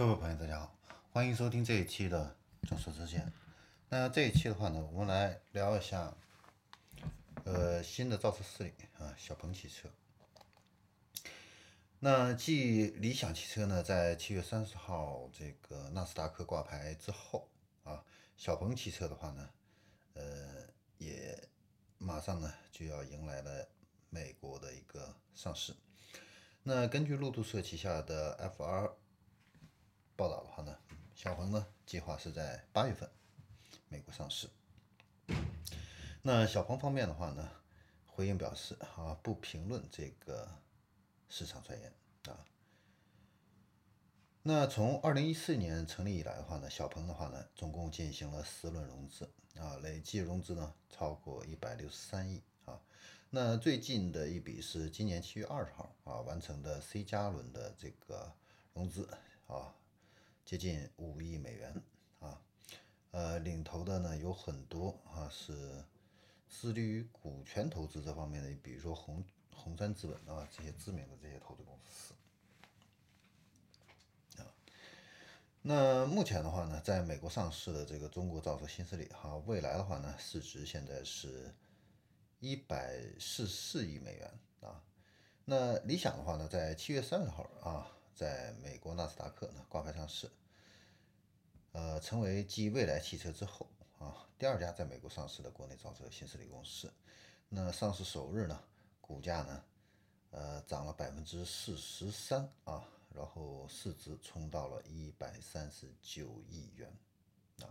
各位朋友，大家好，欢迎收听这一期的正说之见。那这一期的话呢，我们来聊一下，呃，新的造车势力啊，小鹏汽车。那继理想汽车呢，在七月三十号这个纳斯达克挂牌之后啊，小鹏汽车的话呢，呃，也马上呢就要迎来了美国的一个上市。那根据路透社旗下的 FR。报道的话呢，小鹏呢计划是在八月份美国上市。那小鹏方面的话呢，回应表示啊，不评论这个市场传言啊。那从二零一四年成立以来的话呢，小鹏的话呢，总共进行了四轮融资啊，累计融资呢超过一百六十三亿啊。那最近的一笔是今年七月二十号啊完成的 C 加轮的这个融资啊。接近五亿美元啊，呃，领投的呢有很多啊，是致力于股权投资这方面的，比如说红红杉资本啊这些知名的这些投资公司啊。那目前的话呢，在美国上市的这个中国造车新势力哈，未来的话呢，市值现在是一百四四亿美元啊。那理想的话呢，在七月三十号啊，在美国纳斯达克呢挂牌上市。呃，成为继蔚来汽车之后啊，第二家在美国上市的国内造车新势力公司。那上市首日呢，股价呢，呃，涨了百分之四十三啊，然后市值冲到了一百三十九亿元啊。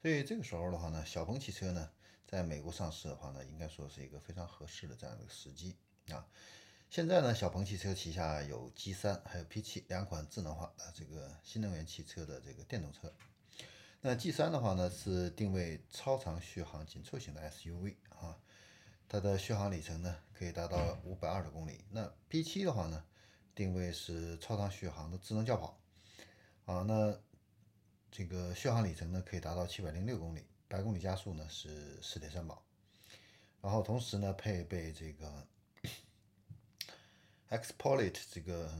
所以这个时候的话呢，小鹏汽车呢，在美国上市的话呢，应该说是一个非常合适的这样一个时机啊。现在呢，小鹏汽车旗下有 G3 还有 P7 两款智能化的这个新能源汽车的这个电动车。那 G3 的话呢，是定位超长续航紧凑型的 SUV 啊，它的续航里程呢可以达到五百二十公里。那 P7 的话呢，定位是超长续航的智能轿跑啊，那这个续航里程呢可以达到七百零六公里，百公里加速呢是四点三秒。然后同时呢，配备这个。Xpolite 这个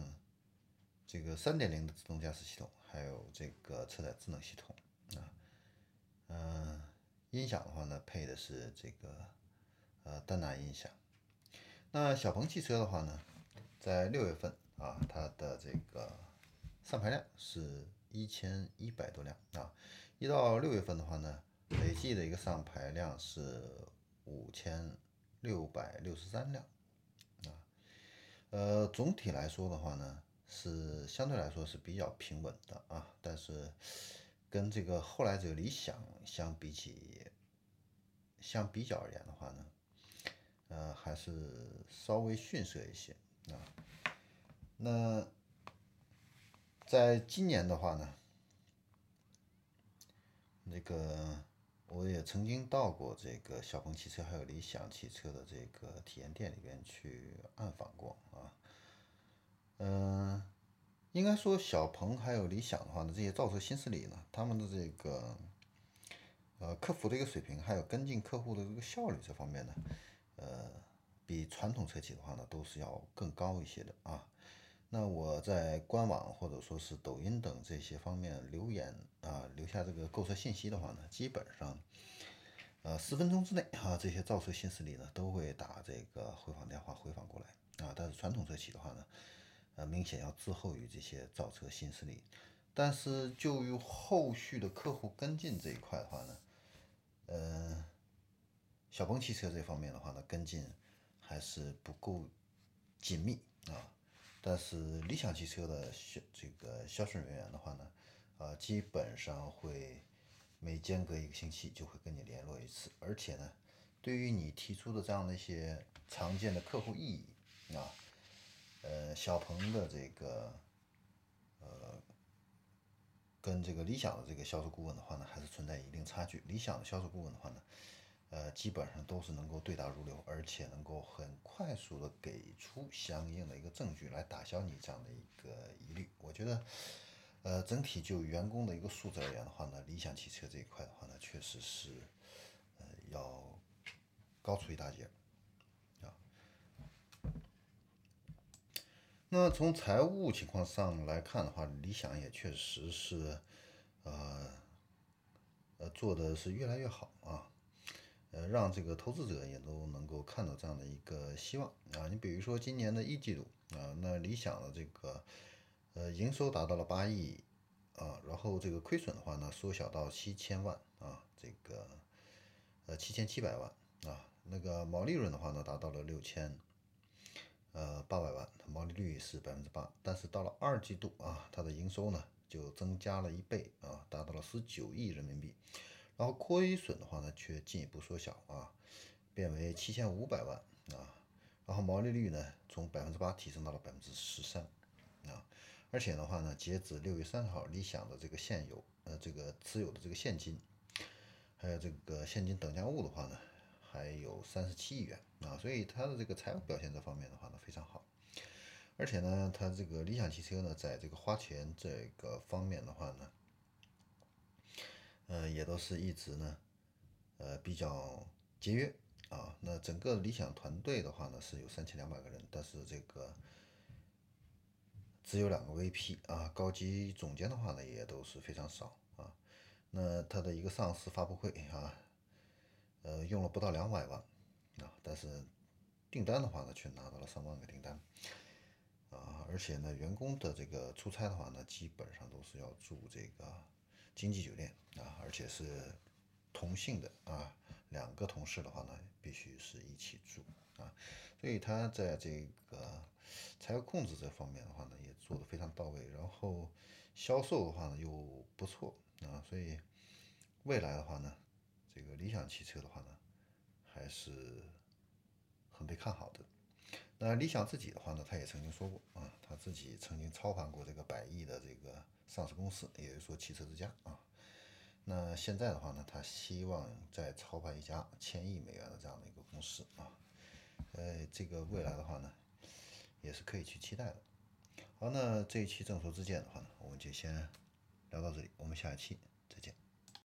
这个三点零的自动驾驶系统，还有这个车载智能系统啊，嗯，音响的话呢，配的是这个呃丹拿音响。那小鹏汽车的话呢，在六月份啊，它的这个上牌量是一千一百多辆啊，一到六月份的话呢，累计的一个上牌量是五千六百六十三辆。呃，总体来说的话呢，是相对来说是比较平稳的啊，但是跟这个后来者理想相比起，相比较而言的话呢，呃，还是稍微逊色一些啊。那在今年的话呢，那个。我也曾经到过这个小鹏汽车还有理想汽车的这个体验店里边去暗访过嗯，应该说小鹏还有理想的话呢，这些造车新势力呢，他们的这个呃客服的一个水平，还有跟进客户的这个效率这方面呢，呃，比传统车企的话呢，都是要更高一些的啊。那我在官网或者说是抖音等这些方面留言啊，留下这个购车信息的话呢，基本上，呃，十分钟之内啊，这些造车新势力呢都会打这个回访电话回访过来啊。但是传统车企的话呢，呃，明显要滞后于这些造车新势力。但是就于后续的客户跟进这一块的话呢，呃，小鹏汽车这方面的话呢，跟进还是不够紧密啊。但是理想汽车的销这个销售人员的话呢，啊，基本上会每间隔一个星期就会跟你联络一次，而且呢，对于你提出的这样的一些常见的客户异议啊，呃，小鹏的这个呃，跟这个理想的这个销售顾问的话呢，还是存在一定差距。理想的销售顾问的话呢。呃，基本上都是能够对答如流，而且能够很快速的给出相应的一个证据来打消你这样的一个疑虑。我觉得，呃，整体就员工的一个素质而言的话呢，理想汽车这一块的话呢，确实是，呃，要高出一大截，那从财务情况上来看的话，理想也确实是，呃，呃，做的是越来越好啊，呃，让这个投资者也都能够看到这样的一个希望啊。你比如说今年的一季度啊，那理想的这个呃营收达到了八亿啊，然后这个亏损的话呢，缩小到七千万啊，这个呃七千七百万啊，那个毛利润的话呢，达到了六千。呃，八百万，毛利率是百分之八，但是到了二季度啊，它的营收呢就增加了一倍啊，达到了十九亿人民币，然后亏损的话呢却进一步缩小啊，变为七千五百万啊，然后毛利率呢从百分之八提升到了百分之十三啊，而且的话呢，截止六月三十号，理想的这个现有呃这个持有的这个现金，还有这个现金等价物的话呢。还有三十七亿元啊，所以它的这个财务表现这方面的话呢非常好，而且呢，它这个理想汽车呢，在这个花钱这个方面的话呢，呃，也都是一直呢，呃，比较节约啊。那整个理想团队的话呢，是有三千两百个人，但是这个只有两个 VP 啊，高级总监的话呢，也都是非常少啊。那它的一个上市发布会啊。呃，用了不到两百万啊，但是订单的话呢，却拿到了上万个订单啊，而且呢，员工的这个出差的话呢，基本上都是要住这个经济酒店啊，而且是同性的啊，两个同事的话呢，必须是一起住啊，所以他在这个财务控制这方面的话呢，也做得非常到位，然后销售的话呢又不错啊，所以未来的话呢。这个理想汽车的话呢，还是很被看好的。那理想自己的话呢，他也曾经说过啊，他自己曾经操盘过这个百亿的这个上市公司，也就是说汽车之家啊。那现在的话呢，他希望再操盘一家千亿美元的这样的一个公司啊。呃，这个未来的话呢，也是可以去期待的。好，那这一期正说之见的话呢，我们就先聊到这里，我们下一期再见。